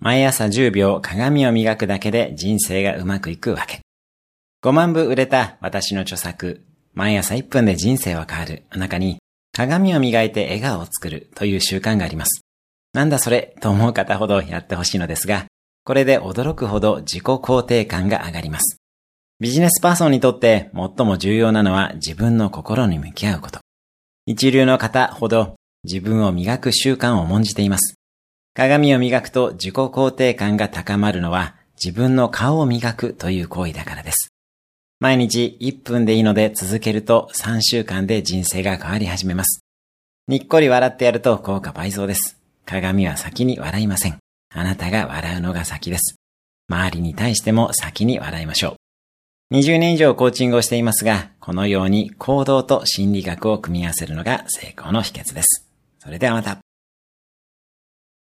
毎朝10秒鏡を磨くだけで人生がうまくいくわけ。5万部売れた私の著作、毎朝1分で人生は変わるの中に、鏡を磨いて笑顔を作るという習慣があります。なんだそれと思う方ほどやってほしいのですが、これで驚くほど自己肯定感が上がります。ビジネスパーソンにとって最も重要なのは自分の心に向き合うこと。一流の方ほど自分を磨く習慣を重んじています。鏡を磨くと自己肯定感が高まるのは自分の顔を磨くという行為だからです。毎日1分でいいので続けると3週間で人生が変わり始めます。にっこり笑ってやると効果倍増です。鏡は先に笑いません。あなたが笑うのが先です。周りに対しても先に笑いましょう。20年以上コーチングをしていますが、このように行動と心理学を組み合わせるのが成功の秘訣です。それではまた。